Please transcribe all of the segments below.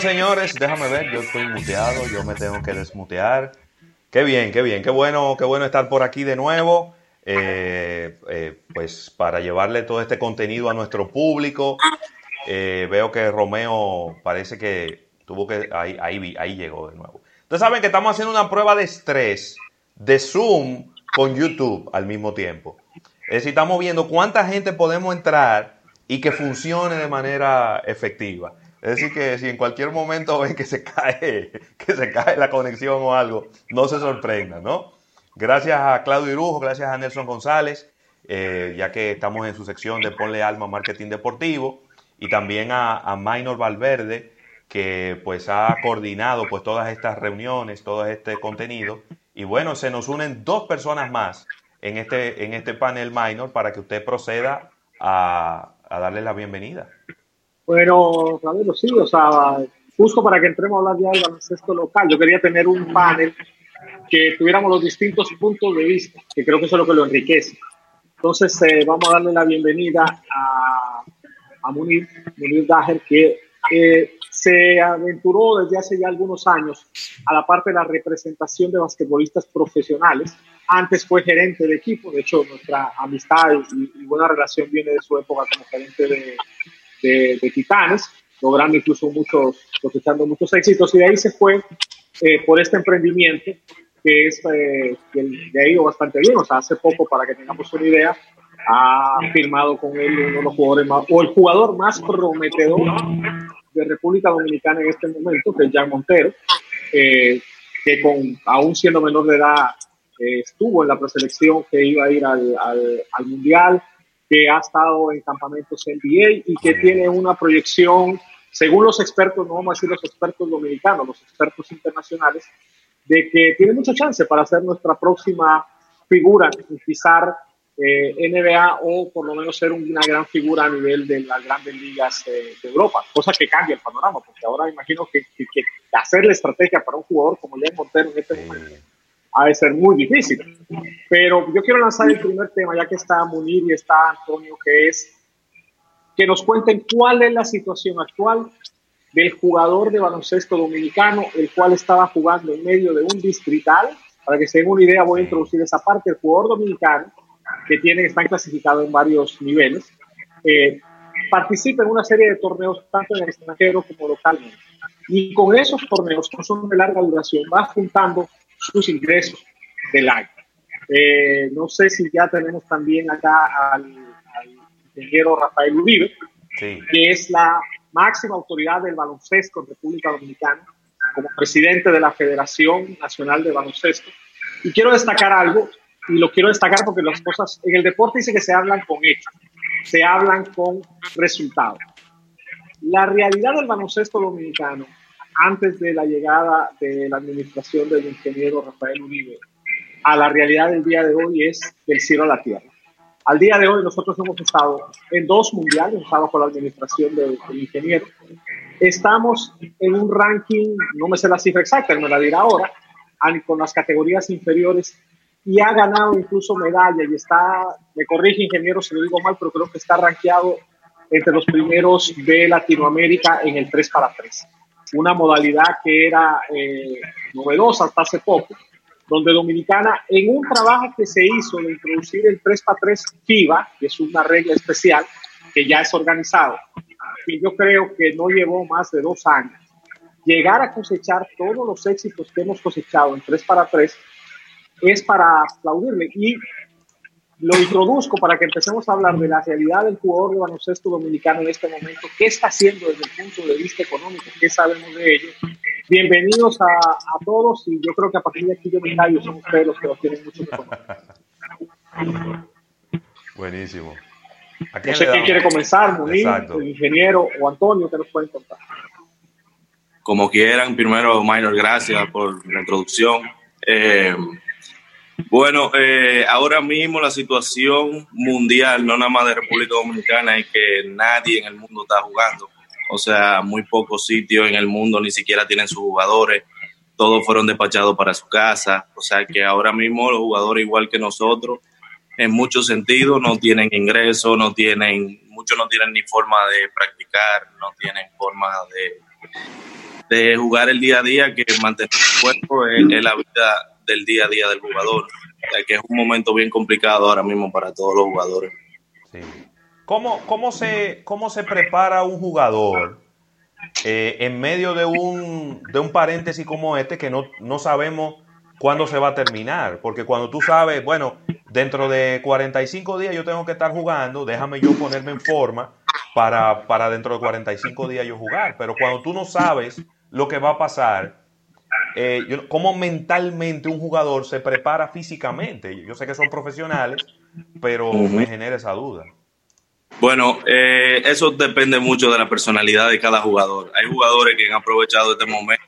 señores, déjame ver, yo estoy muteado, yo me tengo que desmutear. Qué bien, qué bien, qué bueno, qué bueno estar por aquí de nuevo. Eh, eh, pues para llevarle todo este contenido a nuestro público. Eh, veo que Romeo parece que tuvo que. Ahí, ahí, ahí llegó de nuevo. Ustedes saben que estamos haciendo una prueba de estrés de Zoom con YouTube al mismo tiempo. Es decir, estamos viendo cuánta gente podemos entrar y que funcione de manera efectiva. Es decir, que si en cualquier momento ven que se cae, que se cae la conexión o algo, no se sorprendan, ¿no? Gracias a Claudio Irujo, gracias a Nelson González, eh, ya que estamos en su sección de Ponle Alma Marketing Deportivo, y también a, Minor Valverde, que pues ha coordinado pues todas estas reuniones, todo este contenido. Y bueno, se nos unen dos personas más en este, en este panel minor para que usted proceda a, a darle la bienvenida. Bueno, Ravelo, sí, o sea, justo para que entremos a hablar ya del baloncesto local, yo quería tener un panel que tuviéramos los distintos puntos de vista, que creo que eso es lo que lo enriquece. Entonces, eh, vamos a darle la bienvenida a, a Munir, Munir Daher, que eh, se aventuró desde hace ya algunos años a la parte de la representación de basquetbolistas profesionales. Antes fue gerente de equipo, de hecho nuestra amistad y, y buena relación viene de su época como gerente de, de, de Titanes, logrando incluso muchos, cosechando muchos éxitos. Y de ahí se fue eh, por este emprendimiento que es eh, que le ha ido bastante bien, o sea, hace poco, para que tengamos una idea, ha firmado con él uno de los jugadores más, o el jugador más prometedor de República Dominicana en este momento, que es Jan Montero, eh, que con, aún siendo menor de edad eh, estuvo en la preselección que iba a ir al, al, al, Mundial, que ha estado en campamentos NBA y que tiene una proyección, según los expertos, no vamos a decir los expertos dominicanos, los expertos internacionales, de que tiene mucha chance para ser nuestra próxima figura pisar eh, NBA o por lo menos ser una gran figura a nivel de las grandes ligas eh, de Europa, cosa que cambia el panorama, porque ahora imagino que, que, que hacer la estrategia para un jugador como Jan Montero en este momento ha de ser muy difícil. Pero yo quiero lanzar el primer tema, ya que está Munir y está Antonio, que es que nos cuenten cuál es la situación actual del jugador de baloncesto dominicano, el cual estaba jugando en medio de un distrital. Para que se den una idea, voy a introducir esa parte. El jugador dominicano, que tiene, están clasificados en varios niveles, eh, participa en una serie de torneos, tanto en el extranjero como localmente. Y con esos torneos, que son de larga duración, va juntando sus ingresos del año. Eh, no sé si ya tenemos también acá al, al ingeniero Rafael Uribe, sí. que es la máxima autoridad del baloncesto en República Dominicana, como presidente de la Federación Nacional de Baloncesto. Y quiero destacar algo, y lo quiero destacar porque las cosas en el deporte dice que se hablan con hechos, se hablan con resultados. La realidad del baloncesto dominicano, antes de la llegada de la administración del ingeniero Rafael Uribe, a la realidad del día de hoy es del cielo a la tierra. Al día de hoy nosotros hemos estado en dos mundiales, estamos con la administración del, del, ingeniero. Estamos en un ranking, no me sé la cifra exacta, me la dirá ahora, con las categorías inferiores y ha ganado incluso medalla y está, me corrige ingeniero si lo digo mal, pero creo que está rankeado entre los primeros de Latinoamérica en el 3 para 3. Una modalidad que era eh, novedosa hasta hace poco, donde Dominicana, en un trabajo que se hizo de introducir el 3 para 3 FIBA, que es una regla especial que ya es organizado, y yo creo que no llevó más de dos años, llegar a cosechar todos los éxitos que hemos cosechado en 3 para 3 es para aplaudirle. Y lo introduzco para que empecemos a hablar de la realidad del jugador de baloncesto dominicano en este momento, qué está haciendo desde el punto de vista económico, qué sabemos de ello. Bienvenidos a, a todos y yo creo que a partir de aquí yo me callo, son ustedes los que lo tienen mucho que conocer. Buenísimo. No sé quién quiere comenzar, Munir, el ingeniero o Antonio, que nos pueden contar. Como quieran, primero, Minor, gracias por la introducción. Eh, bueno, eh, ahora mismo la situación mundial, no nada más de República Dominicana, es que nadie en el mundo está jugando. O sea, muy pocos sitios en el mundo ni siquiera tienen sus jugadores. Todos fueron despachados para su casa. O sea que ahora mismo los jugadores, igual que nosotros, en muchos sentidos, no tienen ingresos, no tienen, muchos no tienen ni forma de practicar, no tienen forma de de jugar el día a día que mantener el cuerpo es, la vida del día a día del jugador, que es un momento bien complicado ahora mismo para todos los jugadores. Sí. ¿Cómo, cómo, se, ¿Cómo se prepara un jugador eh, en medio de un, de un paréntesis como este que no, no sabemos cuándo se va a terminar? Porque cuando tú sabes, bueno, dentro de 45 días yo tengo que estar jugando, déjame yo ponerme en forma para, para dentro de 45 días yo jugar. Pero cuando tú no sabes lo que va a pasar, eh, ¿cómo mentalmente un jugador se prepara físicamente? Yo sé que son profesionales, pero me genera esa duda. Bueno, eh, eso depende mucho de la personalidad de cada jugador. Hay jugadores que han aprovechado este momento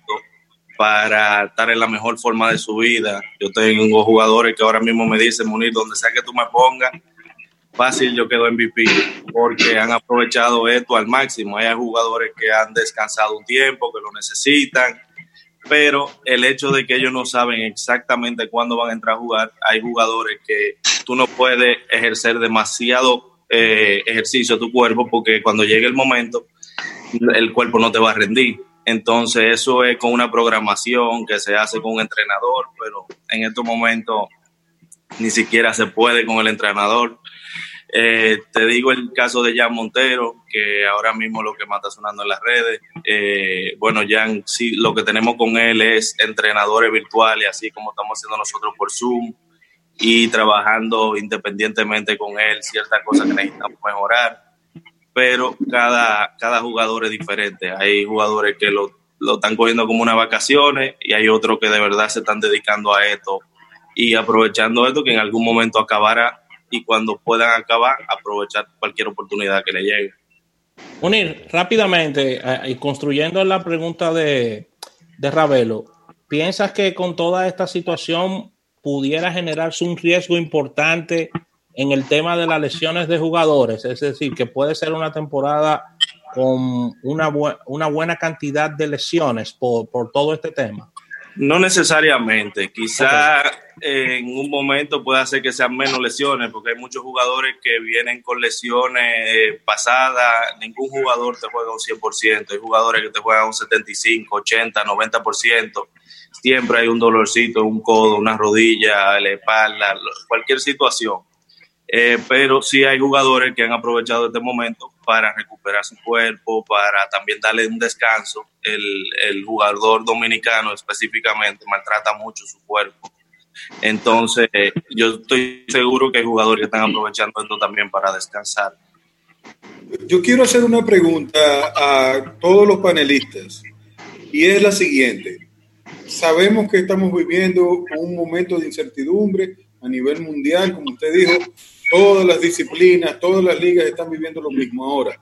para estar en la mejor forma de su vida. Yo tengo jugadores que ahora mismo me dicen, Munir, donde sea que tú me pongas, fácil yo quedo MVP, porque han aprovechado esto al máximo. Hay jugadores que han descansado un tiempo, que lo necesitan, pero el hecho de que ellos no saben exactamente cuándo van a entrar a jugar, hay jugadores que tú no puedes ejercer demasiado eh, ejercicio a tu cuerpo porque cuando llegue el momento el cuerpo no te va a rendir. Entonces eso es con una programación que se hace con un entrenador, pero en estos momentos ni siquiera se puede con el entrenador. Eh, te digo el caso de Jan Montero, que ahora mismo lo que más está sonando en las redes. Eh, bueno, Jan, sí, lo que tenemos con él es entrenadores virtuales, así como estamos haciendo nosotros por Zoom y trabajando independientemente con él ciertas cosas que necesitamos mejorar. Pero cada, cada jugador es diferente. Hay jugadores que lo, lo están cogiendo como unas vacaciones y hay otros que de verdad se están dedicando a esto y aprovechando esto que en algún momento acabará y cuando puedan acabar, aprovechar cualquier oportunidad que le llegue. Unir, rápidamente, eh, y construyendo la pregunta de, de Ravelo, ¿piensas que con toda esta situación pudiera generarse un riesgo importante en el tema de las lesiones de jugadores, es decir, que puede ser una temporada con una, una buena cantidad de lesiones por, por, todo este tema. No necesariamente, quizá en un momento puede hacer que sean menos lesiones, porque hay muchos jugadores que vienen con lesiones eh, pasadas, ningún jugador te juega un 100%, hay jugadores que te juegan un 75, 80, 90%, siempre hay un dolorcito, un codo, una rodilla, la espalda, cualquier situación. Eh, pero sí hay jugadores que han aprovechado este momento para recuperar su cuerpo, para también darle un descanso. El, el jugador dominicano específicamente maltrata mucho su cuerpo entonces, yo estoy seguro que hay jugadores que están aprovechando esto también para descansar. Yo quiero hacer una pregunta a todos los panelistas y es la siguiente. Sabemos que estamos viviendo un momento de incertidumbre a nivel mundial, como usted dijo, todas las disciplinas, todas las ligas están viviendo lo mismo ahora.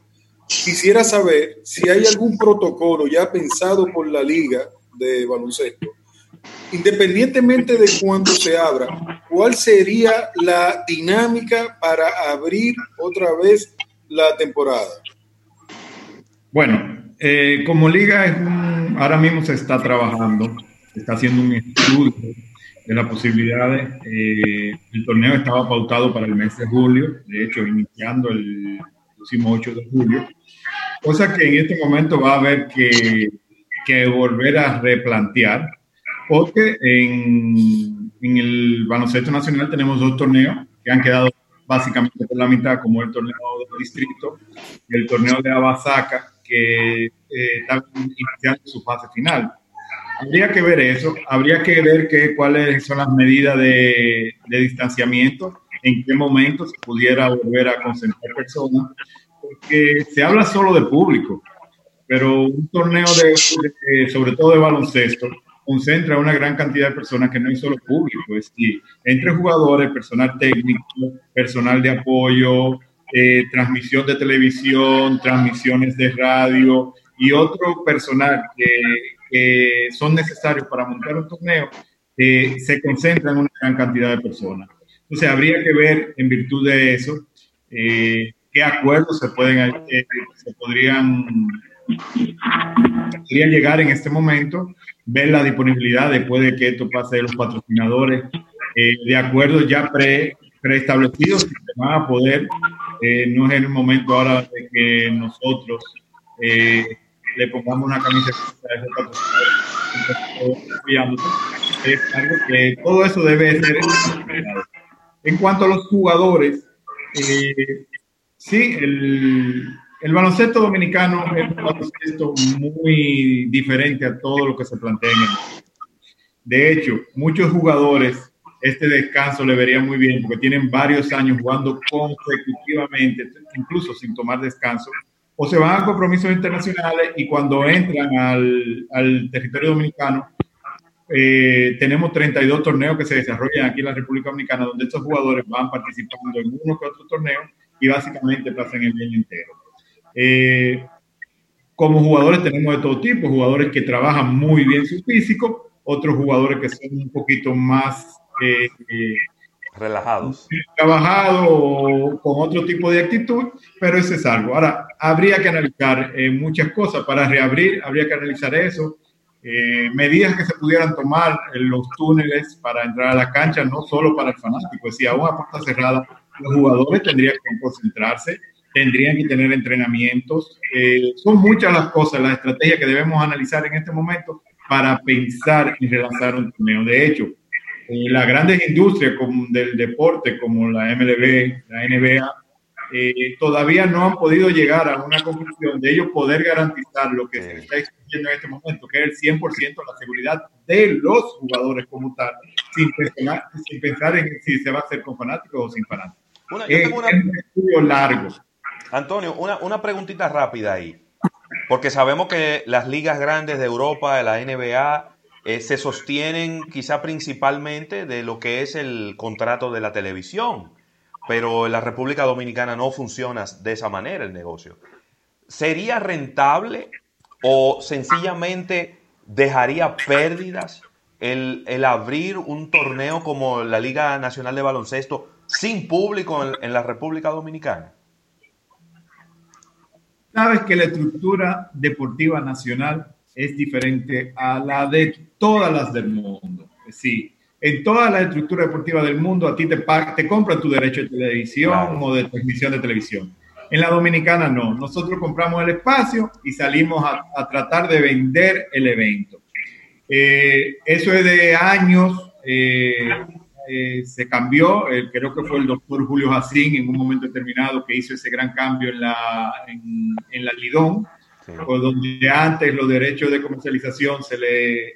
Quisiera saber si hay algún protocolo ya pensado por la liga de baloncesto independientemente de cuándo se abra, ¿cuál sería la dinámica para abrir otra vez la temporada? Bueno, eh, como liga es ahora mismo se está trabajando, se está haciendo un estudio de las posibilidades. Eh, el torneo estaba pautado para el mes de julio, de hecho, iniciando el próximo 8 de julio, cosa que en este momento va a haber que, que volver a replantear porque en, en, el baloncesto nacional tenemos dos torneos que han quedado básicamente por la mitad, como el torneo del distrito y el torneo de Abasaca, que eh, está iniciando su fase final. Habría que ver eso, habría que ver qué cuáles son las medidas de, de distanciamiento, en qué momento se pudiera volver a concentrar personas, porque se habla solo de público, pero un torneo de, sobre todo de baloncesto concentra una gran cantidad de personas que no es solo público, es decir, entre jugadores, personal técnico, personal de apoyo, eh, transmisión de televisión, transmisiones de radio y otro personal que, son necesarios para montar un torneo, eh, se concentra en una gran cantidad de personas. Entonces habría que ver en virtud de eso eh, qué acuerdos se, pueden, se podrían, podrían llegar en este momento ver la disponibilidad después de que esto pase de los patrocinadores, eh, de acuerdos ya pre, preestablecidos que se van a poder, eh, no es el momento ahora de que nosotros eh, le pongamos una camiseta de es algo que todo eso debe ser. En cuanto a los jugadores, eh, sí, el, el baloncesto dominicano es un baloncesto muy diferente a todo lo que se plantea en el De hecho, muchos jugadores este descanso le vería muy bien porque tienen varios años jugando consecutivamente, incluso sin tomar descanso, o se van a compromisos internacionales y cuando entran al, al territorio dominicano, eh, tenemos 32 torneos que se desarrollan aquí en la República Dominicana, donde estos jugadores van participando en uno que otro torneo y básicamente pasan el año entero. Eh, como jugadores tenemos de todo tipo, jugadores que trabajan muy bien su físico, otros jugadores que son un poquito más eh, relajados. Trabajados o con otro tipo de actitud, pero ese es algo. Ahora, habría que analizar muchas cosas para reabrir, habría que analizar eso. medidas que se pudieran tomar en los túneles para entrar a la cancha, no solo para el fanático, si a una puerta cerrada, los jugadores tendrían que concentrarse tendrían que tener entrenamientos. Eh, son muchas las cosas, las estrategias que debemos analizar en este momento para pensar en relanzar un torneo. De hecho, eh, las grandes industrias como del deporte, como la MLB, la NBA, eh, todavía no han podido llegar a una conclusión de ellos poder garantizar lo que se está exigiendo en este momento, que es el 100% la seguridad de los jugadores como tal, sin pensar, sin pensar en si se va a hacer con fanáticos o sin fanáticos. es un estudio largo. Antonio, una, una preguntita rápida ahí. Porque sabemos que las ligas grandes de Europa, de la NBA, eh, se sostienen quizá principalmente de lo que es el contrato de la televisión. Pero en la República Dominicana no funciona de esa manera el negocio. ¿Sería rentable o sencillamente dejaría pérdidas el, el abrir un torneo como la Liga Nacional de Baloncesto sin público en la República Dominicana? Sabes que la estructura deportiva nacional es diferente a la de todas las del mundo. Sí, en toda la estructura deportiva del mundo a ti te, te compran tu derecho de televisión o de transmisión de televisión. En la dominicana no. Nosotros compramos el espacio y salimos a, tratar de vender el evento. Eh, eso es de años. Eh, eh, se cambió, creo que fue el doctor Julio Jacín en un momento determinado que hizo ese gran cambio en la, en, la Lidón, donde antes los derechos de comercialización se le,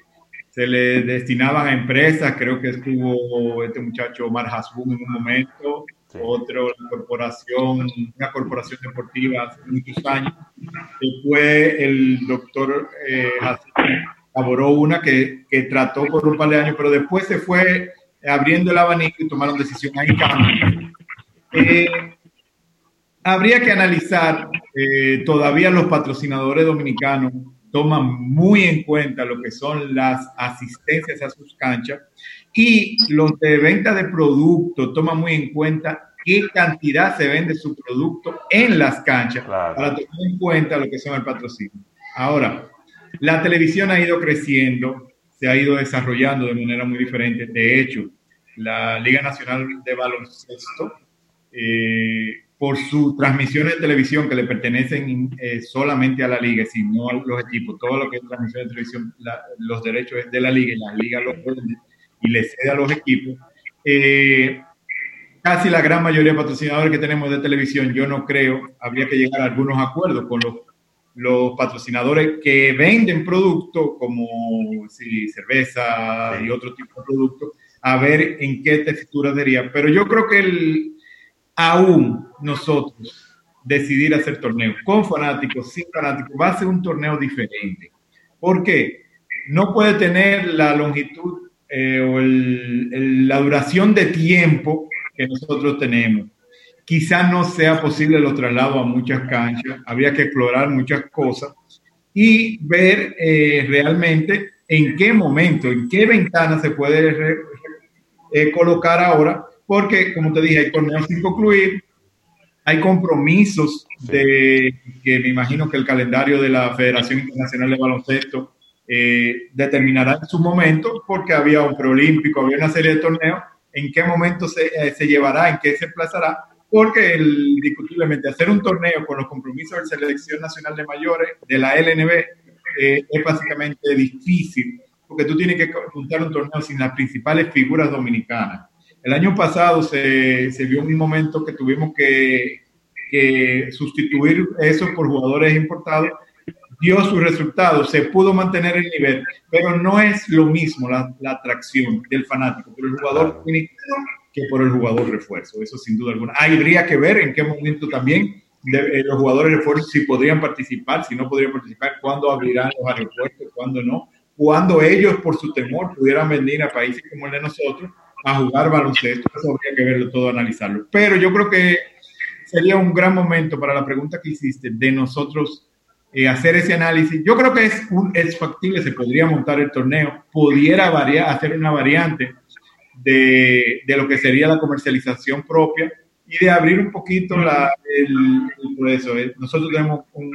se le destinaban a empresas, creo que estuvo este muchacho Omar Hasbun en un momento, otro, la corporación, una corporación deportiva hace muchos años, después el doctor eh, elaboró una que, que trató por un par de años, pero después se fue abriendo el abanico y tomaron decisión ahí. Eh, habría que analizar, eh, todavía los patrocinadores dominicanos toman muy en cuenta lo que son las asistencias a sus canchas y los de venta de productos toman muy en cuenta qué cantidad se vende su producto en las canchas para tener en cuenta lo que son el patrocinio. Ahora, la televisión ha ido creciendo, se ha ido desarrollando de manera muy diferente. De hecho, la Liga Nacional de Baloncesto, eh, por su transmisión de televisión que le pertenecen eh, solamente a la liga, sino a los equipos, todo lo que es transmisión de televisión, los derechos es de la liga y la liga los y le cede a los equipos. Eh, casi la gran mayoría de patrocinadores que tenemos de televisión, yo no creo, habría que llegar a algunos acuerdos con los los patrocinadores que venden productos como cerveza y otro tipo de productos, a ver en qué textura sería. Pero yo creo que el, aún nosotros decidir hacer torneos con fanáticos, sin fanáticos, va a ser un torneo diferente. ¿Por qué? No puede tener la longitud eh, o la duración de tiempo que nosotros tenemos quizás no sea posible los traslados a muchas canchas, habría que explorar muchas cosas y ver eh, realmente en qué momento, en qué ventana se puede eh, colocar ahora, porque como te dije, hay torneos sin concluir, hay compromisos de que me imagino que el calendario de la Federación Internacional de Baloncesto eh, determinará en su momento, porque había un preolímpico, había una serie de torneos, en qué momento se, se llevará, en qué se emplazará, porque el, discutiblemente hacer un torneo con los compromisos de selección nacional de mayores de la LNB eh, es básicamente difícil, porque tú tienes que juntar un torneo sin las principales figuras dominicanas. El año pasado se, se vio un momento que tuvimos que, que sustituir eso por jugadores importados dio sus resultados, se pudo mantener el nivel, pero no es lo mismo la, la atracción del fanático por el jugador que por el jugador refuerzo, eso sin duda alguna. Habría que ver en qué momento también eh, los jugadores refuerzos si podrían participar, si no podrían participar, cuándo abrirán los aeropuertos, cuándo no, cuándo ellos por su temor pudieran venir a países como el de nosotros a jugar baloncesto, eso habría que verlo todo, analizarlo. Pero yo creo que sería un gran momento para la pregunta que hiciste de nosotros eh, hacer ese análisis. Yo creo que es, un, es factible, se podría montar el torneo, pudiera variar, hacer una variante de, de, lo que sería la comercialización propia y de abrir un poquito la, el, proceso. Eh, nosotros tenemos un,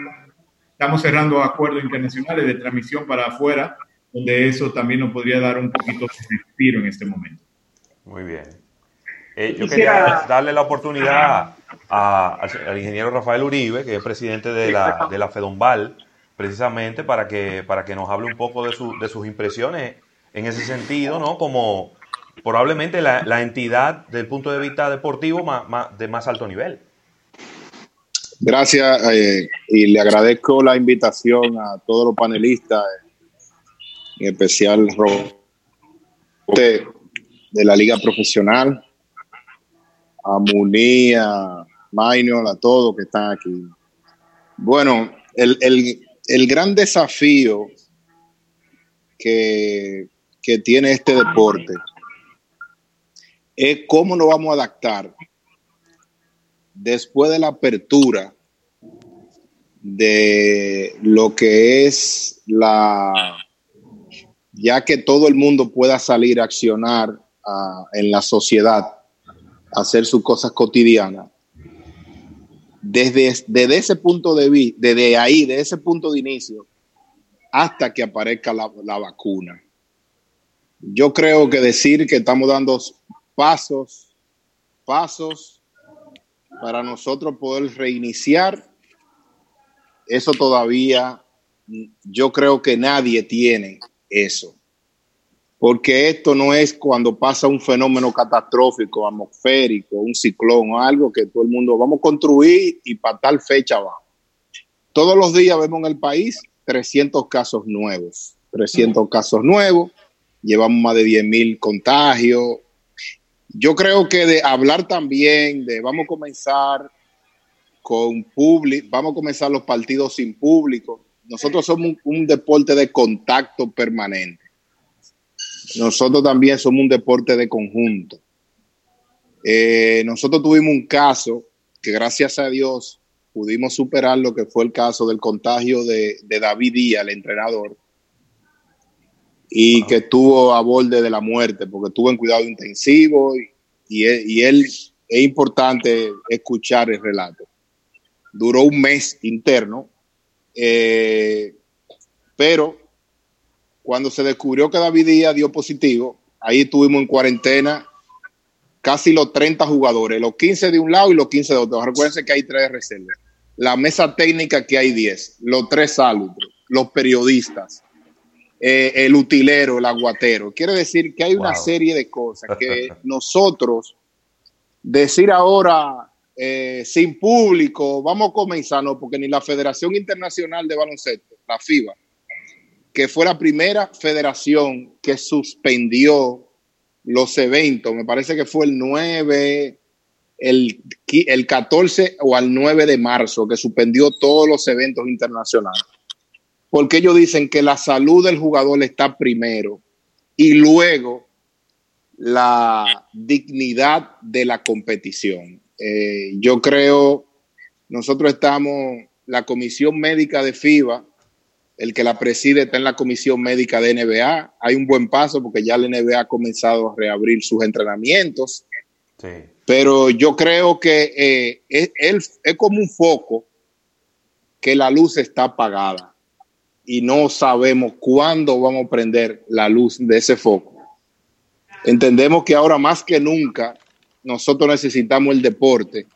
estamos cerrando acuerdos internacionales de transmisión para afuera, donde eso también nos podría dar un poquito de respiro en este momento. Muy bien. Eh, yo quería darle la oportunidad a, al ingeniero Rafael Uribe, que es presidente de la, de la FEDOMBAL, precisamente para que, para que nos hable un poco de, su, de sus impresiones en ese sentido, ¿no? Como probablemente la, la entidad del punto de vista deportivo más, más, de más alto nivel. Gracias eh, y le agradezco la invitación a todos los panelistas, en especial de, de la Liga Profesional, a Muni, a Minor, a todos que están aquí. Bueno, el, el, el gran desafío que, que, tiene este deporte es cómo nos vamos a adaptar después de la apertura de lo que es la, ya que todo el mundo pueda salir a accionar en la sociedad hacer sus cosas cotidianas. Desde, desde ese punto de vista, desde ahí, de ese punto de inicio, hasta que aparezca la vacuna. Yo creo que decir que estamos dando pasos, pasos para nosotros poder reiniciar, eso todavía, yo creo que nadie tiene eso porque esto no es cuando pasa un fenómeno catastrófico, atmosférico, un ciclón o algo que todo el mundo vamos a construir y para tal fecha va. Todos los días vemos en el país 300 casos nuevos, 300 casos nuevos, llevamos más de 10 mil contagios. Yo creo que de hablar también de vamos a comenzar con público, vamos a comenzar los partidos sin público. Nosotros somos un, un deporte de contacto permanente nosotros también somos un deporte de conjunto. Eh, nosotros tuvimos un caso que gracias a Dios pudimos superar lo que fue el caso del contagio de, de David Díaz, el entrenador, y que estuvo a borde de la muerte porque estuvo en cuidado intensivo y, y, él es importante escuchar el relato. Duró un mes interno, eh, pero cuando se descubrió que David Díaz dio positivo, ahí estuvimos en cuarentena casi los 30 jugadores, los 15 de un lado y los 15 de otro. Recuerden que hay tres reservas. La mesa técnica que hay 10, los tres árbitros, los periodistas, eh, el utilero, el aguatero. Quiere decir que hay una serie de cosas que nosotros decir ahora eh, sin público, vamos a comenzar, no, porque ni la Federación Internacional de Baloncesto, la FIBA, que fue la primera federación que suspendió los eventos. Me parece que fue el 9, el, el 14 o al 9 de marzo, que suspendió todos los eventos internacionales. Porque ellos dicen que la salud del jugador está primero y luego la dignidad de la competición. Eh, yo creo, nosotros estamos, la Comisión Médica de FIBA, el que la preside está en la comisión médica de NBA. Hay un buen paso porque ya la NBA ha comenzado a reabrir sus entrenamientos. Sí. Pero yo creo que eh, es, es, es, como un foco que la luz está apagada y no sabemos cuándo vamos a prender la luz de ese foco. Entendemos que ahora más que nunca nosotros necesitamos el deporte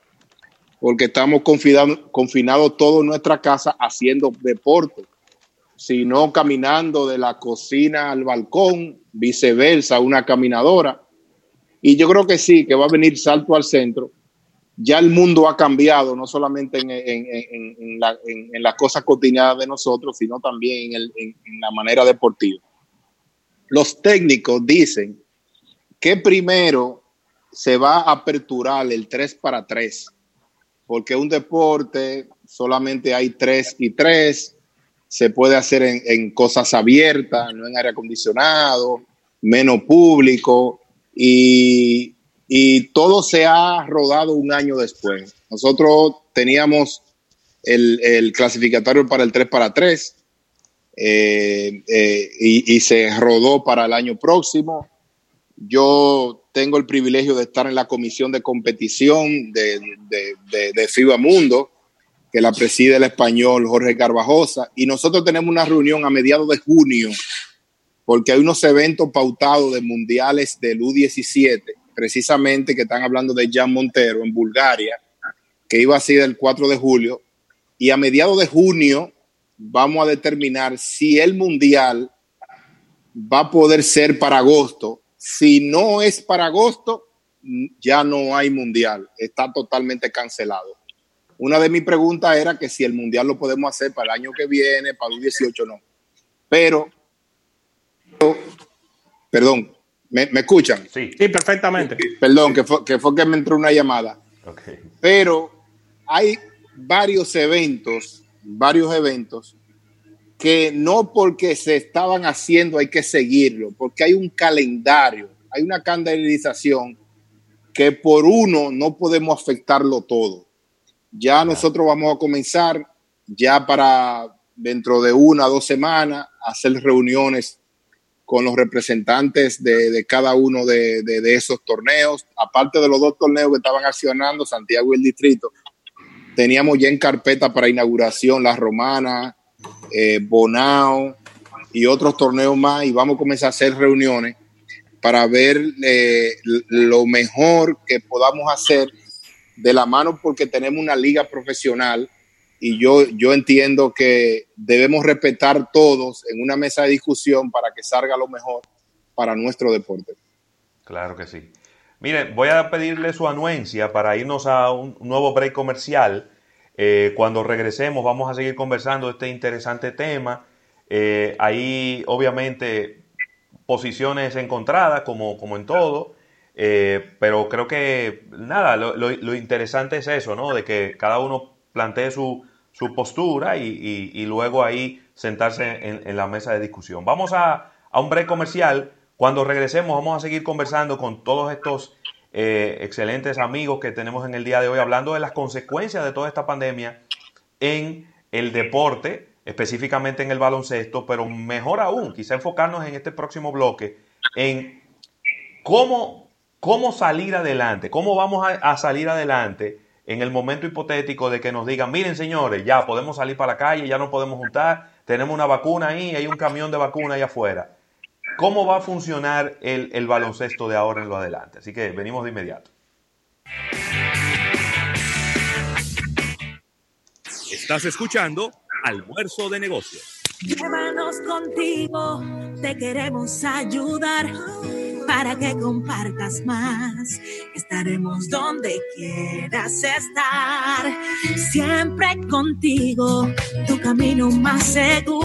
porque estamos confinados confinados todos en nuestra casa haciendo deporte, sino caminando de la cocina al balcón, viceversa, una caminadora. Y yo creo que sí, que va a venir salto al centro. Ya el mundo ha cambiado, no solamente en, en, en, en la, las cosas cotidianas de nosotros, sino también en la manera deportiva. Los técnicos dicen que primero se va a aperturar el 3 para 3, porque un deporte solamente hay 3 y 3, se puede hacer en, cosas abiertas, no en aire acondicionado, menos público, y, y, todo se ha rodado un año después. Nosotros teníamos el, el clasificatorio para el 3 para 3, eh, eh, y, y se rodó para el año próximo. Yo tengo el privilegio de estar en la comisión de competición de, de, de, de, FIBA Mundo, que la preside el español Jorge Carvajosa, y nosotros tenemos una reunión a mediados de junio, porque hay unos eventos pautados de mundiales del U17, precisamente que están hablando de Jan Montero en Bulgaria, que iba a ser el 4 de julio, y a mediados de junio vamos a determinar si el mundial va a poder ser para agosto. Si no es para agosto, ya no hay mundial, está totalmente cancelado. Una de mis preguntas era que si el mundial lo podemos hacer para el año que viene, para el 18 no. Pero, perdón, ¿me, me escuchan? Sí, sí, perfectamente. Perdón, que fue, que fue que me entró una llamada. Okay. Pero hay varios eventos varios eventos que no porque se estaban haciendo hay que seguirlo, porque hay un calendario, hay una calendarización que por uno no podemos afectarlo todo. Ya nosotros vamos a comenzar ya para dentro de una o dos semanas a hacer reuniones con los representantes de, de cada uno de, de, de, esos torneos, aparte de los dos torneos que estaban accionando, Santiago y el Distrito, teníamos ya en carpeta para inauguración La Romana, eh, Bonao y otros torneos más y vamos a comenzar a hacer reuniones para ver eh, lo mejor que podamos hacer de la mano porque tenemos una liga profesional y yo, yo entiendo que debemos respetar todos en una mesa de discusión para que salga lo mejor para nuestro deporte. Claro que sí. Miren, voy a pedirle su anuencia para irnos a un nuevo break comercial. Eh, cuando regresemos vamos a seguir conversando este interesante tema. Eh, ahí obviamente posiciones encontradas como, como en todo, eh, pero creo que nada, lo, interesante es eso, ¿no? De que cada uno plantee su, su postura y, y, luego ahí sentarse en, en, la mesa de discusión. Vamos a, a un break comercial. Cuando regresemos vamos a seguir conversando con todos estos eh, excelentes amigos que tenemos en el día de hoy hablando de las consecuencias de toda esta pandemia en el deporte, específicamente en el baloncesto, pero mejor aún, quizá enfocarnos en este próximo bloque en cómo, cómo salir adelante, cómo vamos a, a salir adelante en el momento hipotético de que nos digan, miren señores, ya podemos salir para la calle, ya no podemos juntar, tenemos una vacuna ahí, hay un camión de vacuna ahí afuera cómo va a funcionar el, el, baloncesto de ahora en lo adelante. Así que venimos de inmediato. Estás escuchando Almuerzo de Negocios. Llévanos contigo, te queremos ayudar para que compartas más. Estaremos donde quieras estar, siempre contigo, tu camino más seguro.